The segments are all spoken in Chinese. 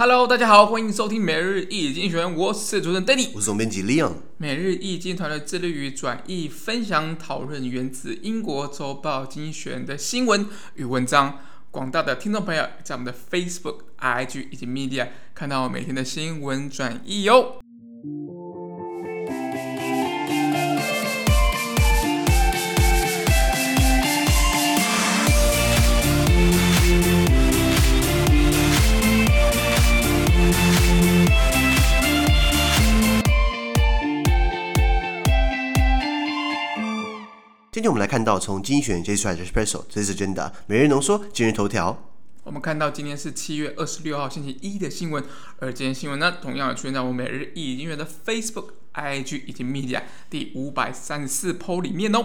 Hello，大家好，欢迎收听每日一经济学人，我是主持人 Danny，我是总编辑 Leon。每日一经团队致力于转译、分享、讨论源自英国周报《精选》的新闻与文章。广大的听众朋友在我们的 Facebook、IG 以及 Media 看到每天的新闻转译哟。今天我们来看到从经济学人接出来的 Espresso 这是真的每日浓缩今日头条。我们看到今天是七月二十六号星期一的新闻，而今天新闻呢，同样出现在我每日一经济学人的 Facebook、IG 以及 Media 第五百三十四 po 里面哦。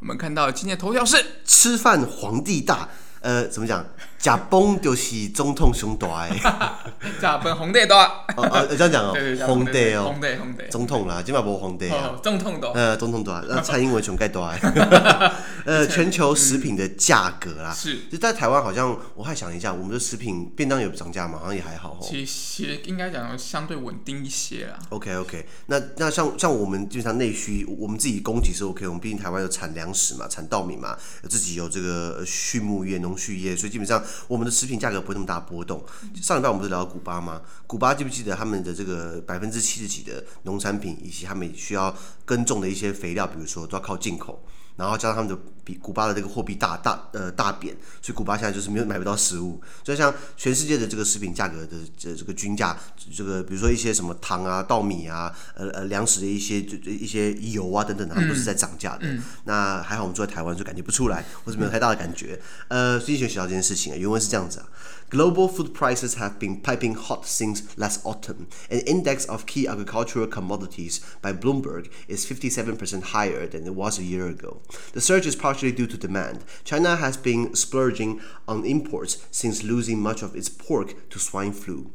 我们看到今天的头条是吃饭皇帝大。呃，怎么讲？假崩就是总统胸大哎，假崩皇帝大。哦哦，这样讲哦，皇帝哦，皇帝皇帝，总统啦，今嘛无皇帝啊，总统大。呃，总统大，那 蔡英文熊盖大哎。呃，全球食品的价格啦，是，就在台湾好像，我还想一下，我们的食品便当有涨价吗？好像也还好。其实应该讲相对稳定一些啦。OK OK，那那像像我们基本上内需，我们自己供给是 OK，我们毕竟台湾有产粮食嘛，产稻米嘛，自己有这个畜牧业。农畜业，所以基本上我们的食品价格不会那么大波动。上礼拜我们不是聊到古巴吗？古巴记不记得他们的这个百分之七十几的农产品以及他们需要耕种的一些肥料，比如说都要靠进口。然后加上他们的比古巴的这个货币大大呃大贬，所以古巴现在就是没有买不到食物。所以像全世界的这个食品价格的这这个均价，这个比如说一些什么糖啊、稻米啊、呃呃粮食的一些就一些油啊等等的，它们都是在涨价的。嗯、那还好我们住在台湾，就感觉不出来，或者没有太大的感觉。呃，所以学习到这件事情啊，原文是这样子啊。Global food prices have been piping hot since last autumn. An index of key agricultural commodities by Bloomberg is 57% higher than it was a year ago. The surge is partially due to demand. China has been splurging on imports since losing much of its pork to swine flu.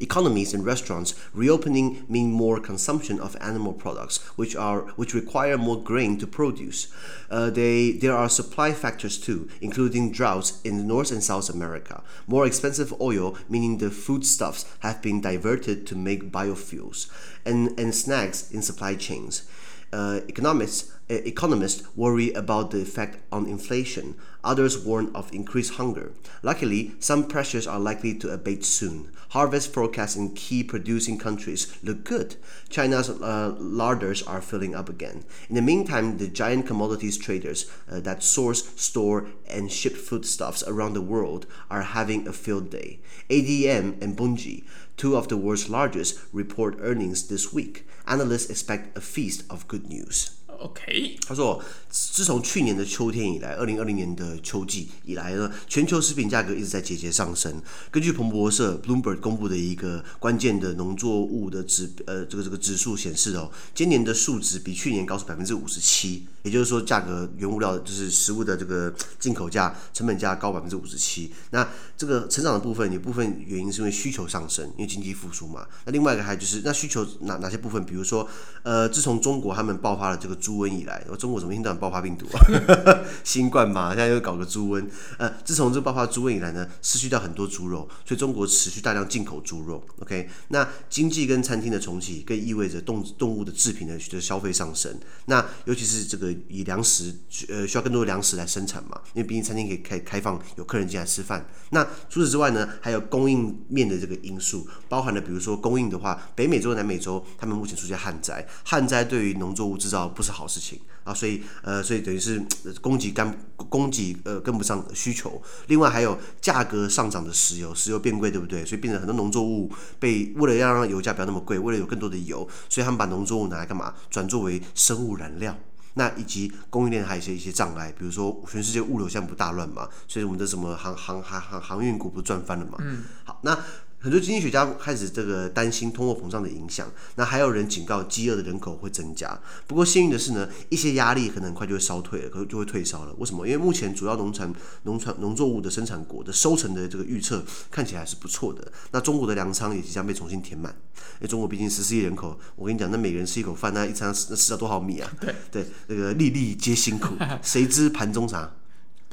Economies and restaurants reopening mean more consumption of animal products, which are which require more grain to produce. Uh, they there are supply factors too, including droughts in North and South America. More expensive oil, meaning the foodstuffs have been diverted to make biofuels, and and snags in supply chains. Uh, economists economists worry about the effect on inflation. Others warn of increased hunger. Luckily, some pressures are likely to abate soon. Harvest forecasts in key producing countries look good. China's uh, larders are filling up again. In the meantime, the giant commodities traders uh, that source, store, and ship foodstuffs around the world are having a field day. ADM and Bunji, two of the world's largest, report earnings this week. Analysts expect a feast of good news. OK，他说，自从去年的秋天以来，二零二零年的秋季以来呢，全球食品价格一直在节节上升。根据彭博社 （Bloomberg） 公布的一个关键的农作物的指呃这个这个指数显示哦，今年的数值比去年高出百分之五十七，也就是说，价格原物料就是食物的这个进口价、成本价高百分之五十七。那这个成长的部分，有部分原因是因为需求上升，因为经济复苏嘛。那另外一个还就是那需求哪哪些部分？比如说，呃，自从中国他们爆发了这个猪瘟以来，中国怎么一天到晚爆发病毒啊？新冠嘛，现在又搞个猪瘟。呃，自从这爆发猪瘟以来呢，失去掉很多猪肉，所以中国持续大量进口猪肉。OK，那经济跟餐厅的重启，更意味着动动物的制品的的消费上升。那尤其是这个以粮食，呃，需要更多的粮食来生产嘛，因为毕竟餐厅可以开开放，有客人进来吃饭。那除此之外呢，还有供应面的这个因素，包含了比如说供应的话，北美洲、南美洲，他们目前出现旱灾，旱灾对于农作物制造不是好事情。啊，所以呃，所以等于是供给跟供给呃跟不上需求，另外还有价格上涨的石油，石油变贵，对不对？所以变成很多农作物被为了要让油价不要那么贵，为了有更多的油，所以他们把农作物拿来干嘛？转作为生物燃料。那以及供应链还有一些一些障碍，比如说全世界物流现在不大乱嘛，所以我们的什么航航航航航运股不赚翻了嘛？嗯，好，那。很多经济学家开始这个担心通货膨胀的影响，那还有人警告饥饿的人口会增加。不过幸运的是呢，一些压力可能很快就会烧退了，可能就会退烧了。为什么？因为目前主要农产农产农作物的生产国的收成的这个预测看起来是不错的。那中国的粮仓也即将被重新填满，因为中国毕竟十四亿人口，我跟你讲，那每个人吃一口饭，那一餐那吃了多少米啊？对 对，那个粒粒皆辛苦，谁知盘中啥？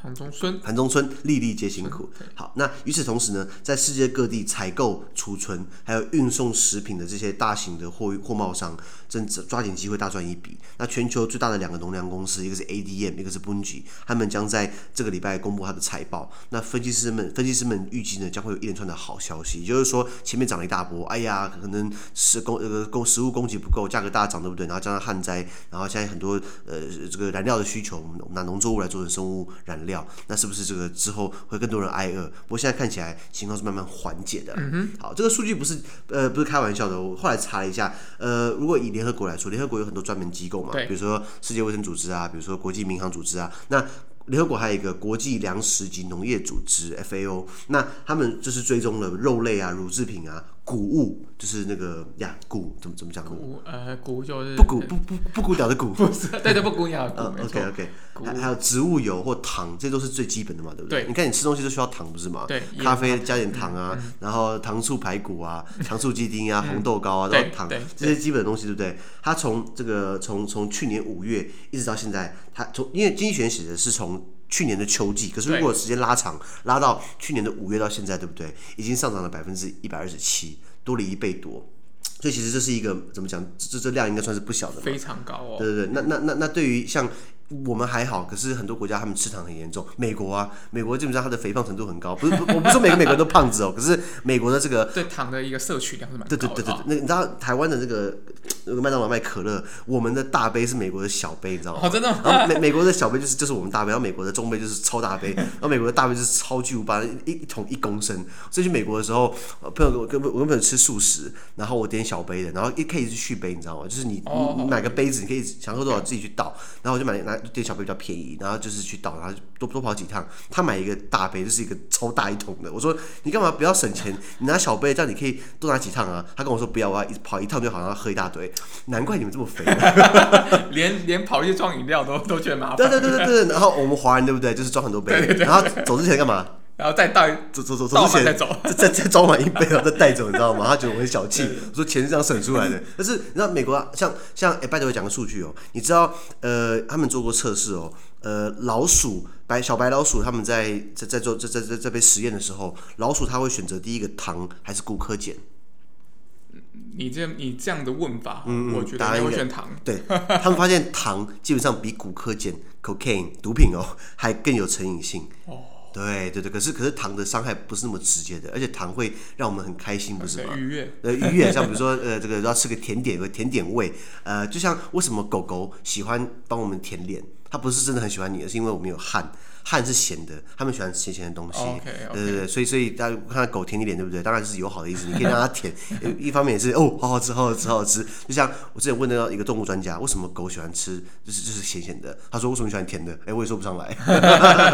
唐中村，盘中村，粒粒皆辛苦。好，那与此同时呢，在世界各地采购、储存还有运送食品的这些大型的货货贸商，正抓紧机会大赚一笔。那全球最大的两个农粮公司，一个是 ADM，一个是 Bunge，他们将在这个礼拜公布他的财报。那分析师们分析师们预计呢，将会有一连串的好消息，也就是说前面涨了一大波，哎呀，可能食供呃供食物供给不够，价格大涨，对不对？然后加上旱灾，然后现在很多呃这个燃料的需求，我们拿农作物来做成生物燃料。那是不是这个之后会更多人挨饿？不过现在看起来情况是慢慢缓解的。好，这个数据不是呃不是开玩笑的。我后来查了一下，呃，如果以联合国来说，联合国有很多专门机构嘛，比如说世界卫生组织啊，比如说国际民航组织啊，那联合国还有一个国际粮食及农业组织 FAO，那他们就是追踪了肉类啊、乳制品啊。谷物就是那个呀，谷怎么怎么讲？谷呃，谷就是不谷不不不谷鸟的谷，不是对对不谷鸟的谷。OK OK，还还有植物油或糖，这些都是最基本的嘛，对不对？你看你吃东西都需要糖，不是吗？对，咖啡加点糖啊，然后糖醋排骨啊，糖醋鸡丁啊，红豆糕啊，都要糖，这些基本的东西，对不对？它从这个从从去年五月一直到现在，它从因为经济学写的是从去年的秋季，可是如果时间拉长，拉到去年的五月到现在，对不对？已经上涨了百分之一百二十七，多了一倍多。所以其实这是一个怎么讲？这这量应该算是不小的，非常高哦。对对对，那那那那对于像。我们还好，可是很多国家他们吃糖很严重。美国啊，美国基本上它的肥胖程度很高，不是 不，我不是说每个美国人都胖子哦，可是美国的这个对糖的一个摄取量是蛮高的。对对对对，那你知道台湾的这个那个麦当劳卖可乐，我们的大杯是美国的小杯，你知道吗？哦，真的。然后美美国的小杯就是就是我们大杯，然后美国的中杯就是超大杯，然后美国的大杯就是超巨无霸，一一桶一公升。所以去美国的时候，朋友跟我跟朋友吃素食，然后我点小杯的，然后一可以是续杯，你知道吗？就是你你买个杯子，你可以想喝多少自己去倒，然后我就买拿点小杯比较便宜。然后就是去倒，然后多多跑几趟。他买一个大杯，就是一个超大一桶的。我说你干嘛不要省钱？你拿小杯，这样你可以多拿几趟啊。他跟我说不要，我要一跑一趟就好像要喝一大堆。难怪你们这么肥，连 连跑去装饮料都都觉得麻烦。对对对对对。然后我们华人对不对？就是装很多杯，然后走之前干嘛？然后再带走走走走之前再走，再 再装满一杯，然后再带走，你知道吗？他觉得我很小气。我说钱是这样省出来的。但是你知道美国啊，像像哎，拜托我讲个数据哦，你知道呃，他们做过测试哦。呃，老鼠白小白老鼠，他们在在在做在在在在被实验的时候，老鼠它会选择第一个糖还是古柯碱？你这你这样的问法，嗯，我觉得会选糖。对，他们发现糖基本上比古柯碱 （cocaine） 毒品哦还更有成瘾性。哦，对对对，可是可是糖的伤害不是那么直接的，而且糖会让我们很开心，不是吗？愉悦，呃，愉悦，像比如说呃，这个要吃个甜点，有个甜点味，呃，就像为什么狗狗喜欢帮我们舔脸？它不是真的很喜欢你，而是因为我们有汗。汗是咸的，他们喜欢咸咸的东西。对、okay, okay. 对对，所以所以大家看到狗舔你脸，对不对？当然是友好的意思，你可以让它舔。一方面也是哦，好好吃，好好吃，好好吃。就像我之前问那个一个动物专家，为什么狗喜欢吃就是就是咸咸的？他说为什么喜欢甜的？哎，我也说不上来。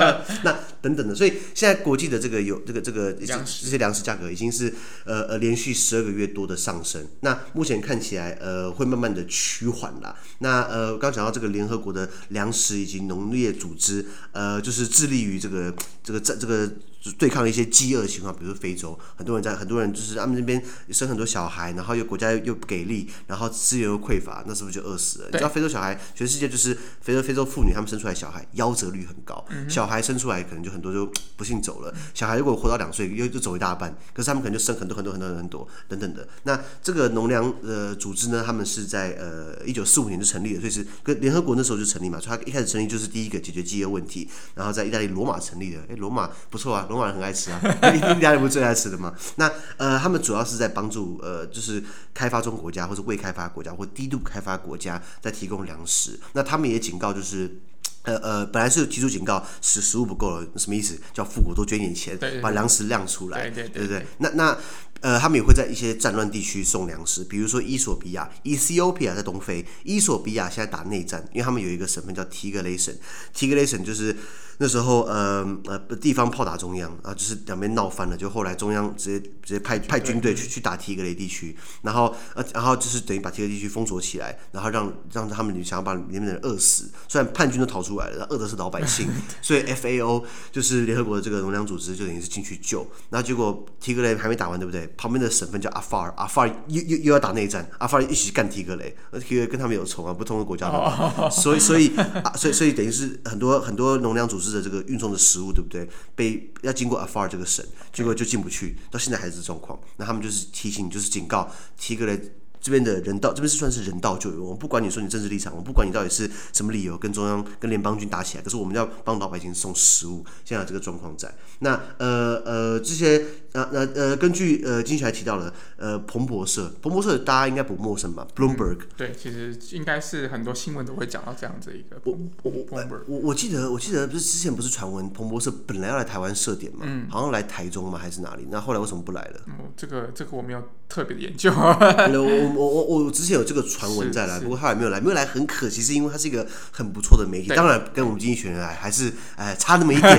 那等等的，所以现在国际的这个有这个这个这些粮食价格已经是呃呃连续十二个月多的上升。那目前看起来呃会慢慢的趋缓啦。那呃刚讲到这个联合国的粮食以及农业组织呃就是。是致力于这个这个在这个。对抗一些饥饿的情况，比如说非洲，很多人在很多人就是他们那边生很多小孩，然后又国家又不给力，然后资源又匮乏，那是不是就饿死了？你知道非洲小孩，全世界就是非洲非洲妇女，他们生出来小孩夭折率很高，嗯、小孩生出来可能就很多就不幸走了。小孩如果活到两岁，又就走一大半，可是他们可能就生很多很多很多很多等等的。那这个农粮呃组织呢，他们是在呃一九四五年就成立了，所以是跟联合国那时候就成立嘛，所以他一开始成立就是第一个解决饥饿问题，然后在意大利罗马成立的。哎，罗马不错啊。罗马人很爱吃啊，意大利人不是最爱吃的吗？那呃，他们主要是在帮助呃，就是开发中国家或者未开发国家或低度开发国家在提供粮食。那他们也警告，就是呃呃，本来是提出警告，食食物不够了，什么意思？叫富国多捐点钱，对对对，把粮食亮出来，对对对，对，对，对，对，那那。呃，他们也会在一些战乱地区送粮食，比如说伊索比亚 （Ethiopia） 在东非，伊索比亚现在打内战，因为他们有一个省份叫提格雷省，提格雷省就是那时候呃呃地方炮打中央啊，就是两边闹翻了，就后来中央直接直接派派军队去去打提格雷地区，然后呃然后就是等于把提格雷地区封锁起来，然后让让他们想要把里面的人饿死，虽然叛军都逃出来了，饿的是老百姓，所以 FAO 就是联合国的这个农粮组织就等于是进去救，然后结果提格雷还没打完，对不对？旁边的省份叫阿法尔，阿法尔又又又要打内战，阿法尔一起干提格雷，而提格雷跟他们有仇啊，不同的国家的，所以所以啊，所以所以等于是很多很多农粮组织吃的这个运送的食物，对不对？被要经过 Afar 这个省，结果就进不去，到现在还是这状况。那他们就是提醒，就是警告，提个来。这边的人道，这边是算是人道救援。我们不管你说你政治立场，我们不管你到底是什么理由跟中央、跟联邦军打起来，可是我们要帮老百姓送食物。现在这个状况在。那呃呃这些呃呃呃，根据呃经济还提到了呃彭博社，彭博社大家应该不陌生吧？Bloomberg、嗯。对，其实应该是很多新闻都会讲到这样子一个。我我我我我记得我记得不是之前不是传闻彭博社本来要来台湾设点嘛？嗯。好像来台中嘛？还是哪里？那后来为什么不来了？嗯，这个这个我没有特别的研究。我我我我之前有这个传闻在来，不过他还没有来，没有来很可惜，是因为他是一个很不错的媒体，当然跟我们经济学人来还是哎差那么一点。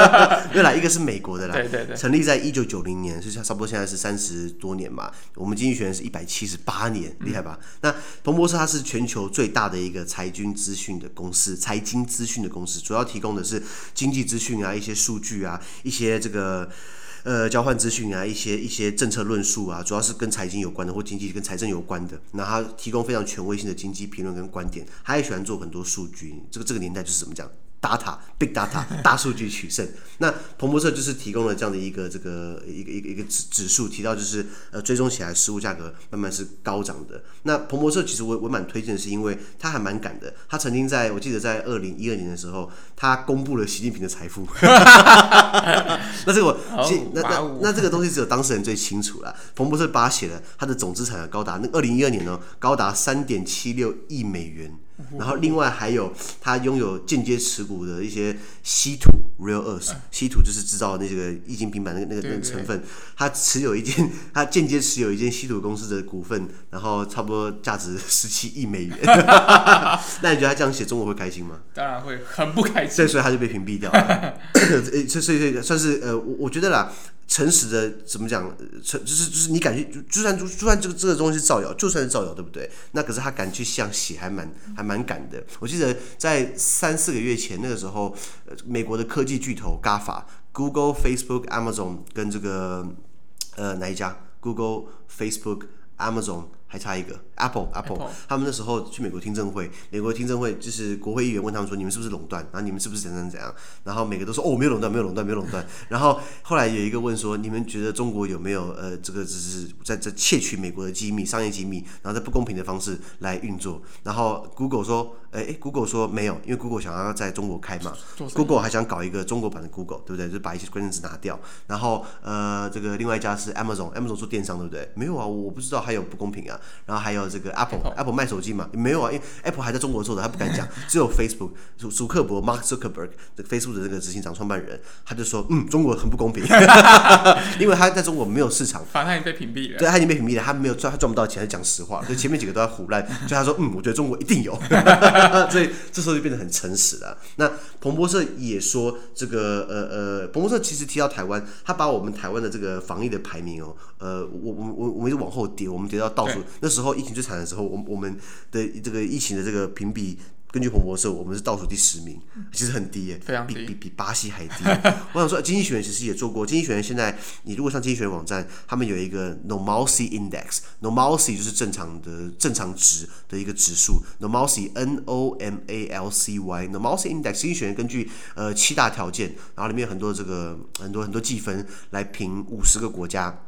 没有来，一个是美国的啦，对对对，成立在一九九零年，是差不多现在是三十多年嘛。我们经济学人是一百七十八年，厉害吧？嗯、那彭博社它是全球最大的一个财经资讯的公司，财经资讯的公司，主要提供的是经济资讯啊，一些数据啊，一些这个。呃，交换资讯啊，一些一些政策论述啊，主要是跟财经有关的或经济跟财政有关的。那他提供非常权威性的经济评论跟观点，他也喜欢做很多数据。这个这个年代就是怎么讲？data big data 大数据取胜，那彭博社就是提供了这样的一个这个一个一个一个指指数，提到就是呃追踪起来食物价格慢慢是高涨的。那彭博社其实我我蛮推荐的是因为他还蛮敢的，他曾经在我记得在二零一二年的时候，他公布了习近平的财富。那这个我那那那这个东西只有当事人最清楚了。彭博社把他写了，他的总资产高达那二零一二年呢高达三点七六亿美元。然后另外还有他拥有间接持股的一些稀土 （rare earth），稀土就是制造那个液晶平板那个那个那个成分，他持有一件，他间接持有一间稀土公司的股份，然后差不多价值 十七亿美元。那你觉得他这样写中国会开心吗？当然会很不开心。所以所以他就被屏蔽掉了。所以所以算是呃，我我觉得啦。诚实的怎么讲？诚就是就是你敢去，就算就就算这个这个东西造谣，就算是造谣，对不对？那可是他敢去像写，还蛮还蛮敢的。我记得在三四个月前那个时候，美国的科技巨头 GAFA、Google、Facebook、Amazon 跟这个呃哪一家？Google、Facebook、Amazon。还差一个 Apple Apple，, 他们那时候去美国听证会，美国听证会就是国会议员问他们说，你们是不是垄断？然后你们是不是怎样怎样？然后每个都说哦，没有垄断，没有垄断，没有垄断。然后后来有一个问说，你们觉得中国有没有呃这个只是在在窃取美国的机密、商业机密，然后在不公平的方式来运作？然后 Google 说，哎哎，Google 说没有，因为 Google 想要在中国开嘛，Google 还想搞一个中国版的 Google，对不对？就是把一些关键词拿掉。然后呃这个另外一家是 Amazon，Amazon 做电商对不对？没有啊，我不知道还有不公平啊。然后还有这个 Apple，Apple 卖手机嘛？没有啊，因为 Apple 还在中国做的，他不敢讲。只有 Facebook，祖祖克伯 Mark Zuckerberg，这个 Facebook 的这个执行长创办人，他就说，嗯，中国很不公平，因为他在中国没有市场。反正他已经被屏蔽了。对，他已经被屏蔽了，他没有赚，他赚不到钱，他讲实话。所以前面几个都在胡乱。所以他说，嗯，我觉得中国一定有。所以这时候就变得很诚实了。那彭博社也说，这个呃呃，彭博社其实提到台湾，他把我们台湾的这个防疫的排名哦，呃，我我我我们一直往后跌，我们跌到倒数那时候。疫情最惨的时候，我我们的这个疫情的这个评比，根据彭博社，我们是倒数第十名，其实很低耶，非常低，比比比巴西还低。我想说，经济学人其实也做过，经济学人现在你如果上经济学人网站，他们有一个 normalcy index，normalcy 就是正常的正常值的一个指数，normalcy n o m a l c y，normalcy index 经济学人根据呃七大条件，然后里面有很多这个很多很多计分来评五十个国家。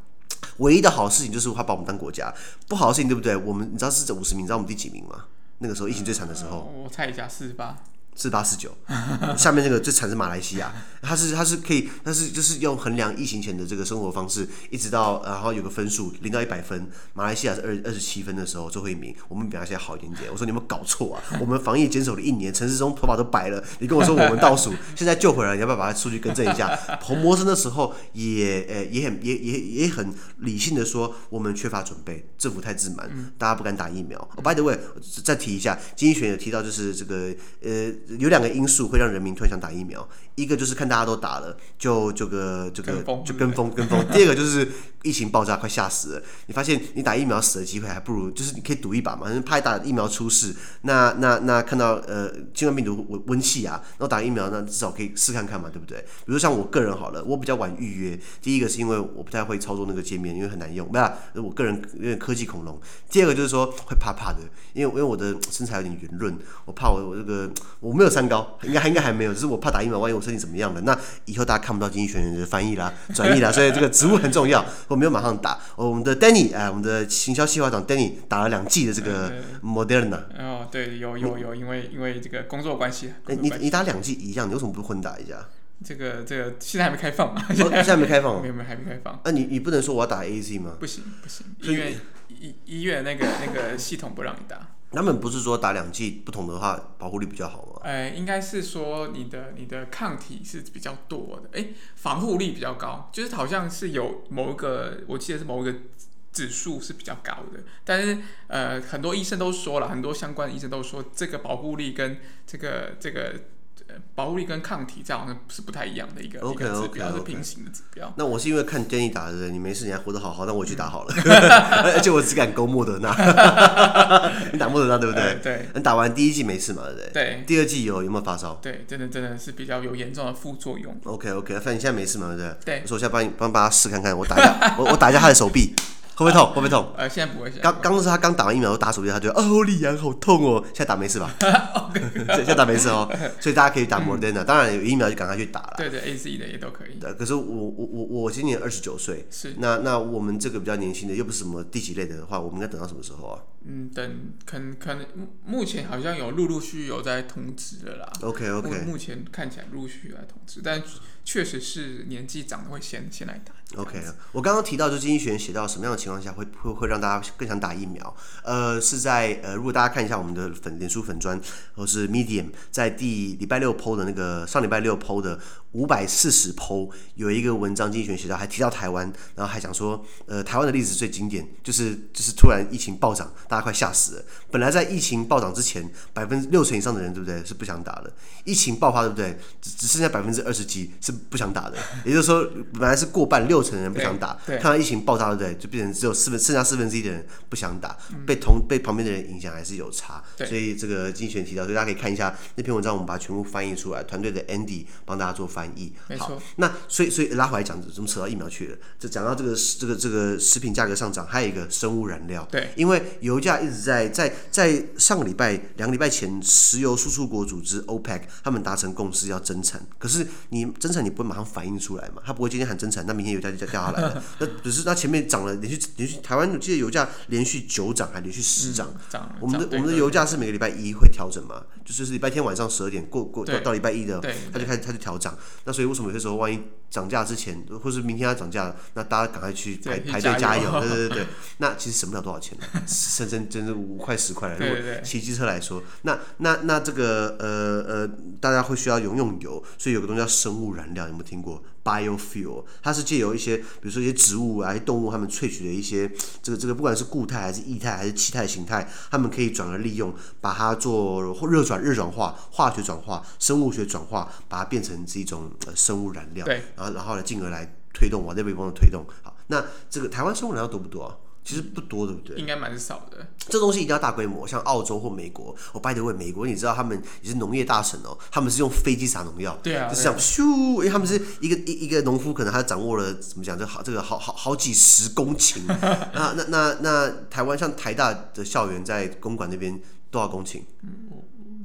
唯一的好事情就是他把我们当国家，不好的事情对不对？我们你知道是这五十名，你知道我们第几名吗？那个时候疫情最惨的时候，我猜一下，四十八。四八四九，下面那个最惨是马来西亚，它是它是可以，它是就是用衡量疫情前的这个生活方式，一直到然后有个分数零到一百分，马来西亚是二二十七分的时候最后一名，我们比马来西亚好一点点。我说你有没有搞错啊？我们防疫坚守了一年，陈时中头发都白了，你跟我说我们倒数，现在救回来，你要不要把它数据更正一下？彭博士那时候也呃也很也也也很理性的说，我们缺乏准备，政府太自满，大家不敢打疫苗。Oh, by the way，再提一下，经济学有提到就是这个呃。有两个因素会让人民突然想打疫苗，一个就是看大家都打了，就这个这个就跟风跟风。第二个就是疫情爆炸，快吓死了。你发现你打疫苗死的机会还不如，就是你可以赌一把嘛，怕打疫苗出事。那那那看到呃新冠病毒温温气啊，然后打疫苗那至少可以试看看嘛，对不对？比如像我个人好了，我比较晚预约。第一个是因为我不太会操作那个界面，因为很难用，没有，我个人有点科技恐龙。第二个就是说会怕怕的，因为因为我的身材有点圆润，我怕我我这个我。我没有三高，应该应该还没有，只是我怕打疫苗，万一我身体怎么样了，那以后大家看不到经济学人的翻译啦、转译啦，所以这个职务很重要，我没有马上打。我们的 Danny，哎，我们的行销计划长 Danny 打了两剂的这个 Moderna。哦，对，有有有，因为因为这个工作关系。哎，你你打两剂一样，你为什么不混打一下？这个这个现在还没开放嘛？现在还没开放，没有没有还没开放。那你你不能说我要打 AZ 吗？不行不行，医院医医院那个那个系统不让你打。他们不是说打两剂不同的话保护力比较好吗？哎，应该是说你的你的抗体是比较多的，哎，防护力比较高，就是好像是有某一个，我记得是某一个指数是比较高的。但是呃，很多医生都说了，很多相关的医生都说这个保护力跟这个这个。保护力跟抗体这样好像是不太一样的一个 okay, 一个指标，okay, okay. 是平行的指标。那我是因为看 Danny 打的人，你没事，你还活得好好，那我去打好了。而且我只敢勾莫德纳，你打莫德纳对不对？对。你打完第一季没事嘛？对不对？对。第二季有有没有发烧？对，真的真的是比较有严重的副作用。OK OK，反正你现在没事嘛？对不对？对。我说我现在帮你帮帮他试看看，我打一下，我我打一下他的手臂。会不会痛？会不会痛？呃，现在不会。刚刚是他刚打完疫苗，打手臂，他觉得 哦，李阳好痛哦。现在打没事吧？现在打没事哦。所以大家可以打莫德纳，当然有疫苗就赶快去打了。对对，A Z 的也都可以。对，可是我我我我今年二十九岁，是那那我们这个比较年轻的，又不是什么第几类的话，我们应该等到什么时候啊？嗯，等可能可能目前好像有陆陆续续有在通知了啦。OK OK，目前看起来陆续有在通知，但确实是年纪长的会先先来打。OK，我刚刚提到，就经济学人写到什么样的情况下会会会让大家更想打疫苗？呃，是在呃，如果大家看一下我们的粉脸书粉砖，或是 Medium，在第礼拜六 PO 的那个上礼拜六 PO 的五百四十 PO 有一个文章，经济学人写到还提到台湾，然后还讲说，呃，台湾的例子最经典，就是就是突然疫情暴涨，大家快吓死了。本来在疫情暴涨之前，百分之六成以上的人，对不对，是不想打的？疫情爆发，对不对？只只剩下百分之二十几是不想打的，也就是说，本来是过半六。成人不想打，看到疫情爆炸，对不对？就变成只有四分，剩下四分之一的人不想打，嗯、被同被旁边的人影响还是有差。所以这个经济学人提到，所以大家可以看一下那篇文章，我们把它全部翻译出来，团队的 Andy 帮大家做翻译。好，那所以所以拉回来讲，怎么扯到疫苗去了？就讲到这个这个这个食品价格上涨，还有一个生物燃料。对，因为油价一直在在在上个礼拜两个礼拜前，石油输出国组织 OPEC 他们达成共识要增产，可是你增产你不会马上反映出来嘛？他不会今天喊增产，那明天油价就掉下来了。那只是它前面涨了，连续连续台湾我记得油价连续九涨，还连续十涨。涨、嗯。我们的我们的油价是每个礼拜一会调整嘛？就是礼拜天晚上十二点过过到到礼拜一的，它就开始它就调涨。那所以为什么有些时候万一涨价之前，或是明天它涨价，那大家赶快去排排队加油。对对对对。那其实省不了多少钱，甚至真的五块十块了。如果骑机车来说，那那那这个呃呃，大家会需要用用油，所以有个东西叫生物燃料，有没有听过？Biofuel，它是借由一些，比如说一些植物啊、一些动物，它们萃取的一些这个这个，不管是固态还是液态还是气态形态，它们可以转而利用，把它做热转、热转化、化学转化、生物学转化，把它变成是一种呃生物燃料。对。然后，然后呢，进而来推动往这边方的推动。好，那这个台湾生物燃料多不多啊？其实不多，对不对？应该蛮少的。这东西一定要大规模，像澳洲或美国。我 by the way，美国你知道他们也是农业大省哦，他们是用飞机撒农药，对啊，就是这样咻，因为他们是一个一一个农夫，可能他掌握了怎么讲，这好这个好好好几十公顷。那那那那台湾像台大的校园在公馆那边多少公顷？嗯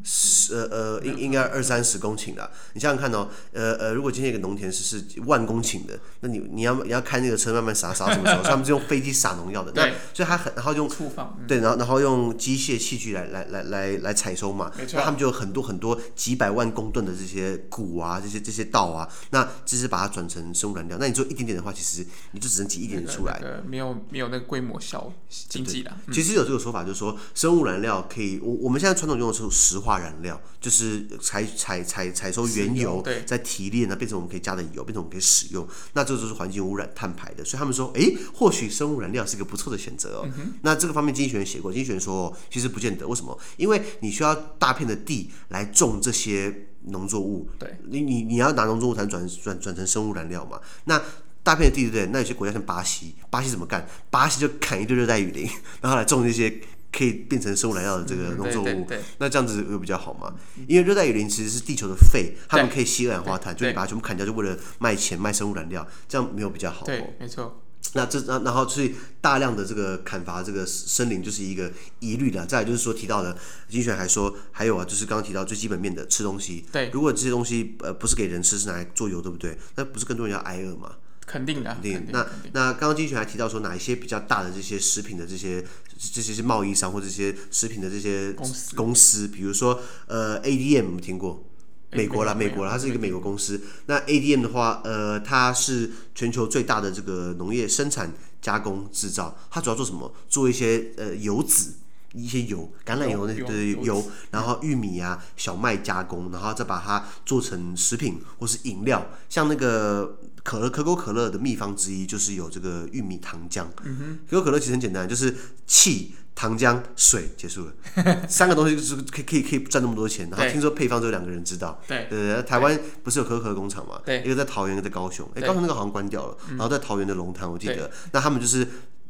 十呃呃，应应该二三十公顷的。你想想看哦，呃呃，如果今天一个农田是是万公顷的，那你你要你要开那个车慢慢撒撒什么时候？他们是用飞机撒农药的，那所以他很然后用厨房对，然后然后用机械器具来来来来来采收嘛，那他们就有很多很多几百万公吨的这些谷啊，这些这些稻啊，那这是把它转成生物燃料。那你做一点点的话，其实你就只能挤一点点出来，那个、没有没有那个规模效经济的。其实有这个说法，就是说生物燃料可以，我我们现在传统用的是石化燃料。就是采采采采收原油，对，在提炼，那变成我们可以加的油，变成我们可以使用。那这就是环境污染碳排的。所以他们说，诶，或许生物燃料是一个不错的选择哦。嗯、那这个方面经济学人写过，经济学人说，其实不见得。为什么？因为你需要大片的地来种这些农作物。对，你你你要拿农作物才能转转转成生物燃料嘛？那大片的地，对不对？那有些国家像巴西，巴西怎么干？巴西就砍一堆热带雨林，然后来种这些。可以变成生物燃料的这个农作物，嗯、对对对，那这样子会比较好嘛？因为热带雨林其实是地球的肺，他们可以吸二氧化碳，就你把它全部砍掉，就为了卖钱卖生物燃料，这样没有比较好。对，没错。那这然然后所以大量的这个砍伐这个森林就是一个疑虑的。再来就是说提到的经济学还说还有啊，就是刚刚提到最基本面的吃东西。对，如果这些东西呃不是给人吃，是拿来做油，对不对？那不是更多人要挨饿吗？肯定的，肯定。那那刚刚经济学还提到说哪一些比较大的这些食品的这些这些是贸易商或者这些食品的这些公司，公司比如说呃 ADM 听过。美国啦，美国啦，它是一个美国公司。那 ADM 的话，呃，它是全球最大的这个农业生产加工制造。它主要做什么？做一些呃油脂，一些油，橄榄油那些的油，然后玉米啊、小麦加工，然后再把它做成食品或是饮料。像那个可乐，可口可乐的秘方之一就是有这个玉米糖浆。嗯，可口可乐其实很简单，就是气。糖浆、水结束了，三个东西就是可以可以可以赚那么多钱。然后听说配方只有两个人知道。对对对，台湾不是有可口可乐工厂嘛？对，一个在桃园，一个在高雄。哎，高雄那个好像关掉了，然后在桃园的龙潭，我记得。那他们就是。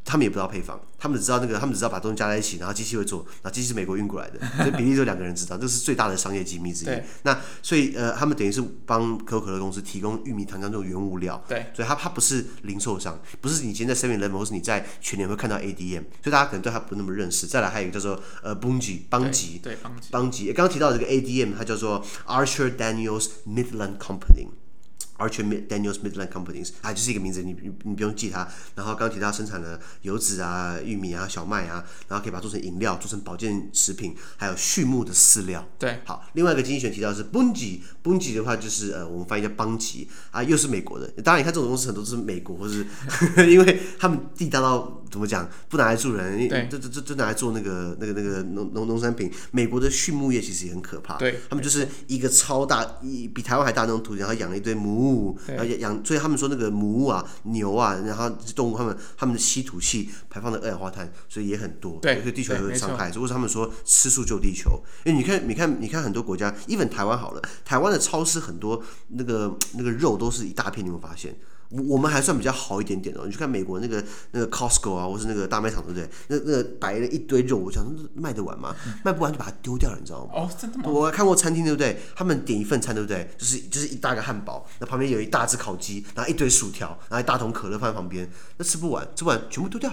他们也不知道配方，他们只知道那个，他们只知道把东西加在一起，然后机器会做，然后机器是美国运过来的，这比例只有两个人知道，这是最大的商业机密之一。那所以呃，他们等于是帮可口可乐公司提供玉米糖浆这种原物料。对，所以它它不是零售商，不是你今天在 Seven Eleven 或是你在全年会看到 ADM，所以大家可能对它不那么认识。再来还有一个叫做呃邦吉邦吉，对邦吉邦吉，刚刚提到这个 ADM，它叫做 Archer Daniels Midland Company。Archer Daniels Midland Companies，啊，就是一个名字，你你你不用记它。然后刚刚提到生产的油脂啊、玉米啊、小麦啊，然后可以把它做成饮料、做成保健食品，还有畜牧的饲料。对，好，另外一个经济学提到的是 Bunge，Bunge 的话就是呃，我们翻译叫邦吉啊，又是美国的。当然，你看这种公司很多都是美国，或是 因为他们地大到怎么讲，不拿来住人，对，这这这这拿来做那个那个那个农农农产品。美国的畜牧业其实也很可怕，对，他们就是一个超大，一比台湾还大那种土地，然后养了一堆母。母，然后养，所以他们说那个母啊、牛啊，然后动物，他们他们的吸吐气排放的二氧化碳，所以也很多，对，所以地球也会伤害。所以他们说吃素救地球，因为你看，你看，你看很多国家，even 台湾好了，台湾的超市很多那个那个肉都是一大片，你有没有发现？我们还算比较好一点点哦，你去看美国那个那个 Costco 啊，或是那个大卖场，对不对？那那个摆了一堆肉，我想卖得完吗？卖不完就把它丢掉了，你知道吗？哦，真的吗？我看过餐厅，对不对？他们点一份餐，对不对？就是就是一大个汉堡，那旁边有一大只烤鸡，然后一堆薯条，然后一大桶可乐放在旁边，那吃不完，吃不完全部丢掉。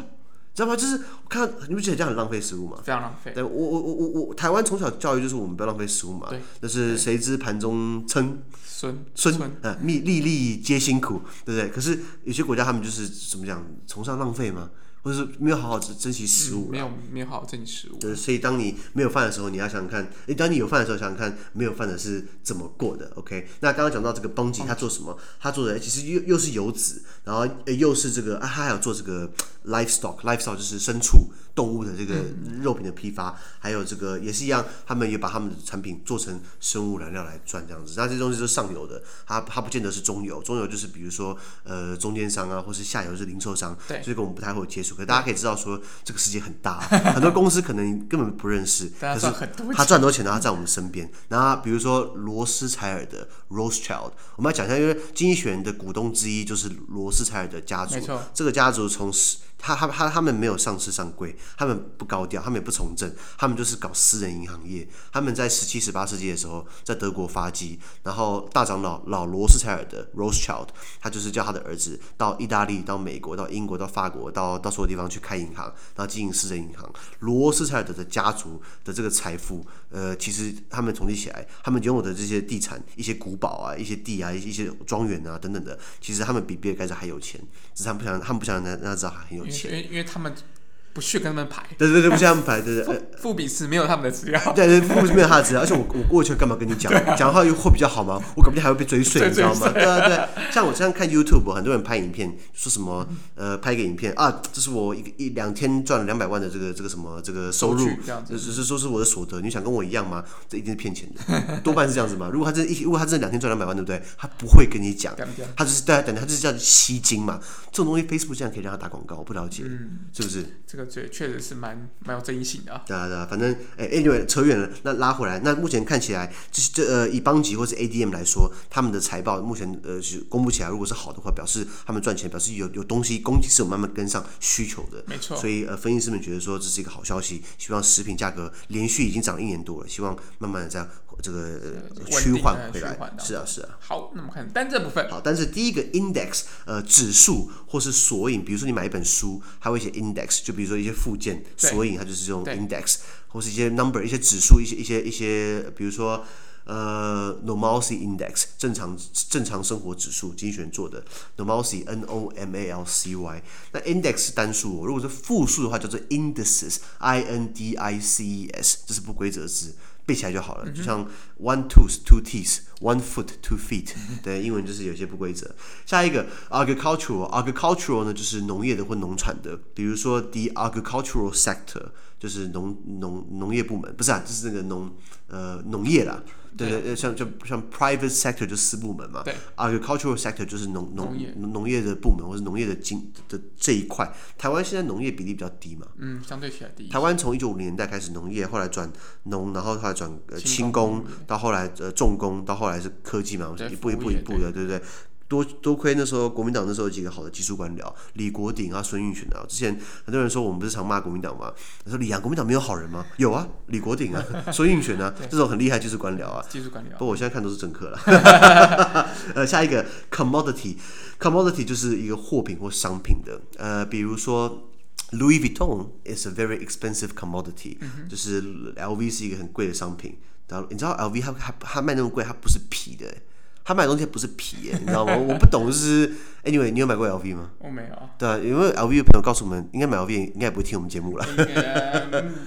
知道吗？就是我看到你不觉得这样很浪费食物吗？非常浪费。对，我我我我我台湾从小教育就是我们不要浪费食物嘛。对。那是谁知盘中餐，孙孙啊，粒粒粒皆辛苦，对不对？可是有些国家他们就是怎么讲，崇尚浪费吗？或者是没有好好珍珍惜食物，没有没有好好珍惜食物。对，所以当你没有饭的时候，你要想想看；诶，当你有饭的时候，想想看没有饭的是怎么过的。OK，那刚刚讲到这个邦吉，他做什么？他做的其实又又是油脂，然后又是这个啊，他还有做这个 livestock，livestock 就是牲畜。动物的这个肉品的批发，嗯、还有这个也是一样，他们也把他们的产品做成生物燃料来赚这样子。那这些东西是上游的，它它不见得是中游，中游就是比如说呃中间商啊，或是下游是零售商，对，所以跟我们不太会有接触。可是大家可以知道说，这个世界很大，很多公司可能根本不认识，可是他赚多钱，然后他在我们身边。然后比如说罗斯柴尔德 Rothschild，我们要讲一下，因为经济学人的股东之一就是罗斯柴尔德家族，这个家族从他他他他们没有上市上柜，他们不高调，他们也不从政，他们就是搞私人银行业。他们在十七、十八世纪的时候，在德国发迹，然后大长老老罗斯柴尔德 Rothschild，他就是叫他的儿子到意大利、到美国、到英国、到法国、到到所有地方去开银行，然后经营私人银行。罗斯柴尔德的家族的这个财富，呃，其实他们统计起来，他们拥有的这些地产、一些古堡啊、一些地啊、一些庄园啊等等的，其实他们比比尔盖茨还有钱，只是他们不想，他们不想让他知道他很有钱。因为因为他们不去跟他们排，对对对，不去跟他们排，对对对。富比士没有他们的资料，对对，富比士没有他的资料，而且我我过去干嘛跟你讲？讲话又会比较好吗？我搞不定还会被追税，你知道吗？对啊对，像我这样看 YouTube，很多人拍影片说什么呃，拍个影片啊，这是我一个一两天赚了两百万的这个这个什么这个收入，只是说是我的所得。你想跟我一样吗？这一定是骗钱的，多半是这样子嘛。如果他真一，如果他真的两天赚两百万，对不对？他不会跟你讲，他就是大家等他就是叫吸金嘛。这种东西 Facebook 这样可以让他打广告，我不了解，是不是？这个。对，确实是蛮蛮有争议性的啊。对啊，对啊，反正哎，anyway，扯远了，那拉回来，那目前看起来，就是这呃，以邦吉或是 ADM 来说，他们的财报目前呃是公布起来，如果是好的话，表示他们赚钱，表示有有东西供给是有慢慢跟上需求的。没错。所以呃，分析师们觉得说这是一个好消息，希望食品价格连续已经涨了一年多了，希望慢慢的在这个趋缓回来。是啊，是啊。好，那么看单字部分。好，但是第一个 index，呃，指数或是索引，比如说你买一本书，它会写 index，就比如说一些附件索引，它就是用 index，或是一些 number，一些指数，一些一些一些，比如说。呃，normalcy index 正常正常生活指数，精选做的 normalcy n o m a l c y。那 index 是单数，如果是复数的话，叫做 indices i n d i c e s，这是不规则字，背起来就好了。嗯、就像 one tooth two teeth，one foot two feet，对，英文就是有些不规则。下一个 agricultural，agricultural 呢就是农业的或农产的，比如说 the agricultural sector 就是农农农业部门，不是啊，就是那个农呃农业啦。对对，对像就像 private sector 就私部门嘛，对，agricultural sector 就是农农农农业的部门或者农业的经的这一块。台湾现在农业比例比较低嘛，嗯，相对起来低。台湾从一九五零年代开始农业，后来转农，然后后来转呃轻工，到后来呃重工，到后来是科技嘛，一步一步一步的，对不对，多多亏那时候国民党那时候有几个好的技术官僚，李国鼎啊、孙运璇啊。之前很多人说我们不是常骂国民党吗？他说李阳国民党没有好人吗？有啊，李国鼎啊、孙运璇啊，这种很厉害技术官僚啊。技术官僚。不过我现在看都是政客了。呃，下一个 commodity，commodity commodity 就是一个货品或商品的。呃，比如说 Louis Vuitton is a very expensive commodity，、嗯、就是 LV 是一个很贵的商品。你知道 LV 它它它卖那么贵，它不是皮的。他买东西不是皮，你知道吗？我不懂，就是 anyway，你有买过 LV 吗？我没有。对啊，因为 LV 的朋友告诉我们，应该买 LV 应该也不会听我们节目了。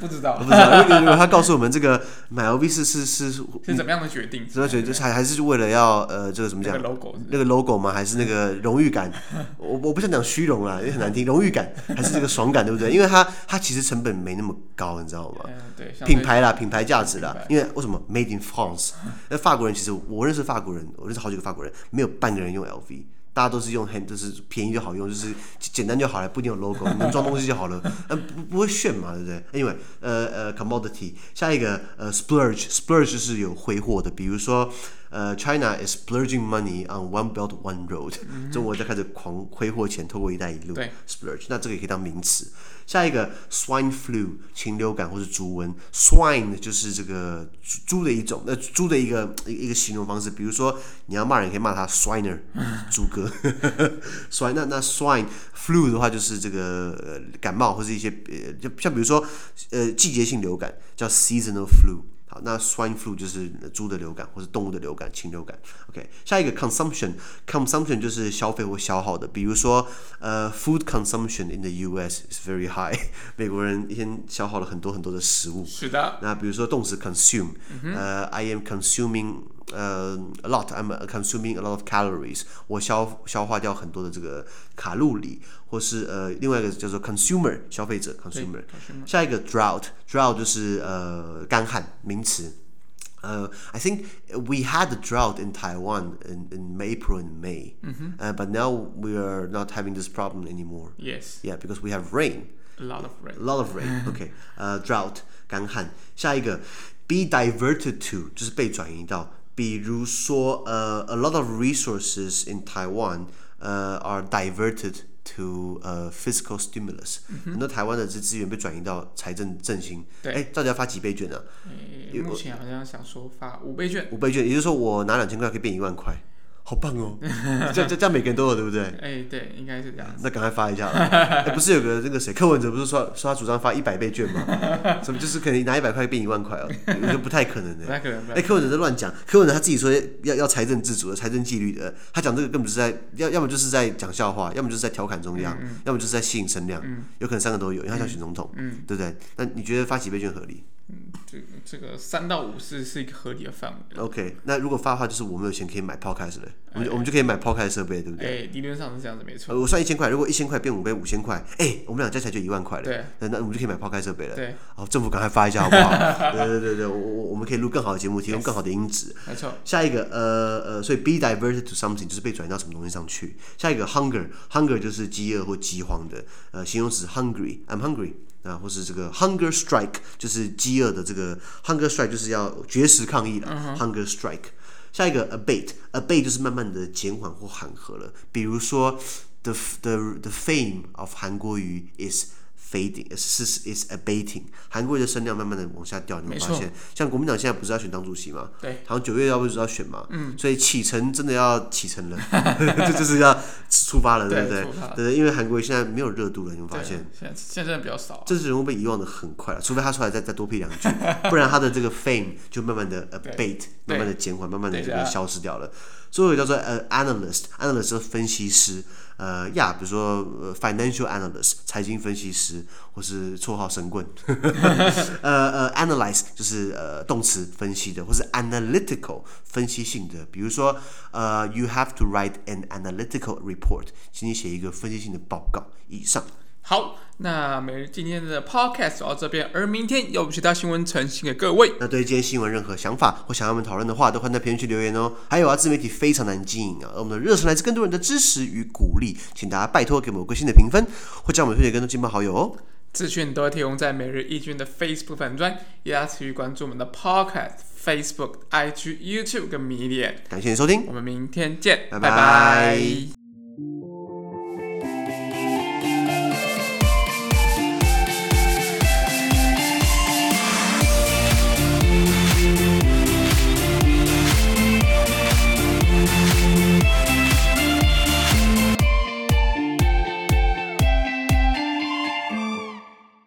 不知道，不知道。因为如果他告诉我们这个买 LV 是是是是怎么样的决定？怎么决定？就是还还是为了要呃这个怎么讲？那个 logo，那个 logo 吗？还是那个荣誉感？我我不想讲虚荣啦，因为很难听。荣誉感还是这个爽感，对不对？因为它它其实成本没那么高，你知道吗？对，品牌啦，品牌价值啦。因为为什么 Made in France？那法国人其实我认识法国人，我认识好几个法国人。没有半个人用 LV，大家都是用很就是便宜就好用，就是简单就好了，不一定有 logo，能装东西就好了，嗯，不不会炫嘛，对不对？Anyway，呃呃，commodity，下一个呃，splurge，splurge 就是有挥霍的，比如说呃，China is splurging money on One Belt One Road，中国在开始狂挥霍钱，透过一带一路，对，splurge，那这个也可以当名词。下一个 swine flu 禽流感或是猪瘟，swine 就是这个猪的一种，呃，猪的一个一个一个形容方式。比如说你要骂人，可以骂他 swiner，猪哥。swine 那那 swine flu 的话就是这个呃感冒或是一些呃就像比如说呃季节性流感叫 seasonal flu。好，那 swine flu 就是猪的流感或者动物的流感，禽流感。OK，下一个 consumption，consumption 就是消费或消耗的，比如说呃、uh, food consumption in the U.S. is very high，美国人一天消耗了很多很多的食物。是的。那比如说动词 consume，呃、uh, I am consuming 呃、uh, a lot，I'm consuming a lot of calories，我消消化掉很多的这个卡路里。或是呃，另外一个叫做 consumer 消费者 consumer，下一个 drought，drought 就是呃干旱名词。呃、uh,，I think we had a drought in Taiwan in in April and May，嗯哼，呃、uh,，but now we are not having this problem anymore. Yes. Yeah, because we have rain. A lot of rain. A lot of rain. OK，呃、uh, drought 干旱。下一个 be diverted to 就是被转移到， 比如说呃、uh, a lot of resources in Taiwan 呃、uh, are diverted。to 呃、uh, fiscal stimulus，、嗯、很多台湾的这资源被转移到财政振兴。对，哎，到底要发几倍券呢、啊？目前好像想说发五倍券。五倍券，也就是说我拿两千块可以变一万块。好棒哦！这这这样每个人都有，对不对？哎，对，应该是这样。那赶快发一下了。哎，不是有个那个谁，柯文哲不是说说他主张发一百倍券吗？什么就是可能拿一百块变一万块哦？我觉得不太可能的。不太可能。哎，柯文哲在乱讲。柯文哲他自己说要要财政自主的、财政纪律的，他讲这个根本就是在要要么就是在讲笑话，要么就是在调侃中央，嗯嗯、要么就是在吸引声量，嗯、有可能三个都有，因为他想选总统，嗯嗯、对不对？那你觉得发几倍券合理？嗯，这个这个三到五是是一个合理的范围。OK，那如果发的话，就是我们有钱可以买 Podcast 的，我们我们就可以买 Podcast 设备，对不对？哎，理论上是这样子，没错。我算一千块，如果一千块变五倍五千块，哎，我们俩加起来就一万块了。对，那那我们就可以买 Podcast 设备了。对，好，政府赶快发一下好不好？对对对对，我我我们可以录更好的节目，提供更好的音质。没错。下一个，呃呃，所以 be diverted to something 就是被转移到什么东西上去。下一个 hunger，hunger 就是饥饿或饥荒的，呃，形容词 hungry，I'm hungry。啊，或是这个 hunger strike 就是饥饿的这个 hunger strike 就是要绝食抗议了。Uh hunger strike，下一个 abate，abate 就是慢慢的减缓或缓和了。比如说 the the the fame of 韩国瑜 is fading，是是 is abating。韩国瑜的声量慢慢的往下掉，你们发现，像国民党现在不是要选党主席吗？对，好像九月要不是要选嘛，嗯，所以启程真的要启程了，这就是要出发了，对不对？对，因为韩国瑜现在没有热度了，你们发现，现在现在比较少，这是人物被遗忘的很快了，除非他出来再再多批两句，不然他的这个 fame 就慢慢的 abate，慢慢的减缓，慢慢的这个消失掉了。最后一个叫做呃 analyst，analyst 是分析师。呃呀，比如说，financial analyst，财经分析师，或是绰号神棍，呃呃，analyze 就是呃动词分析的，或是 analytical 分析性的，比如说呃，you have to write an analytical report，请你写一个分析性的报告。以上。好，那每日今天的 podcast 到这边，而明天有其他新闻呈现给各位。那对于今天新闻任何想法或想要我们讨论的话，都欢迎在评论区留言哦。还有啊，自媒体非常难经营啊，而我们的热忱来自更多人的支持与鼓励，请大家拜托给我们五颗星的评分，或将我们推荐给更多亲朋好友哦。资讯都会提供在每日一军的 Facebook 粉专，也要持续关注我们的 podcast、Facebook、IG、YouTube 跟 Medium。感谢你收听，我们明天见，拜拜。拜拜。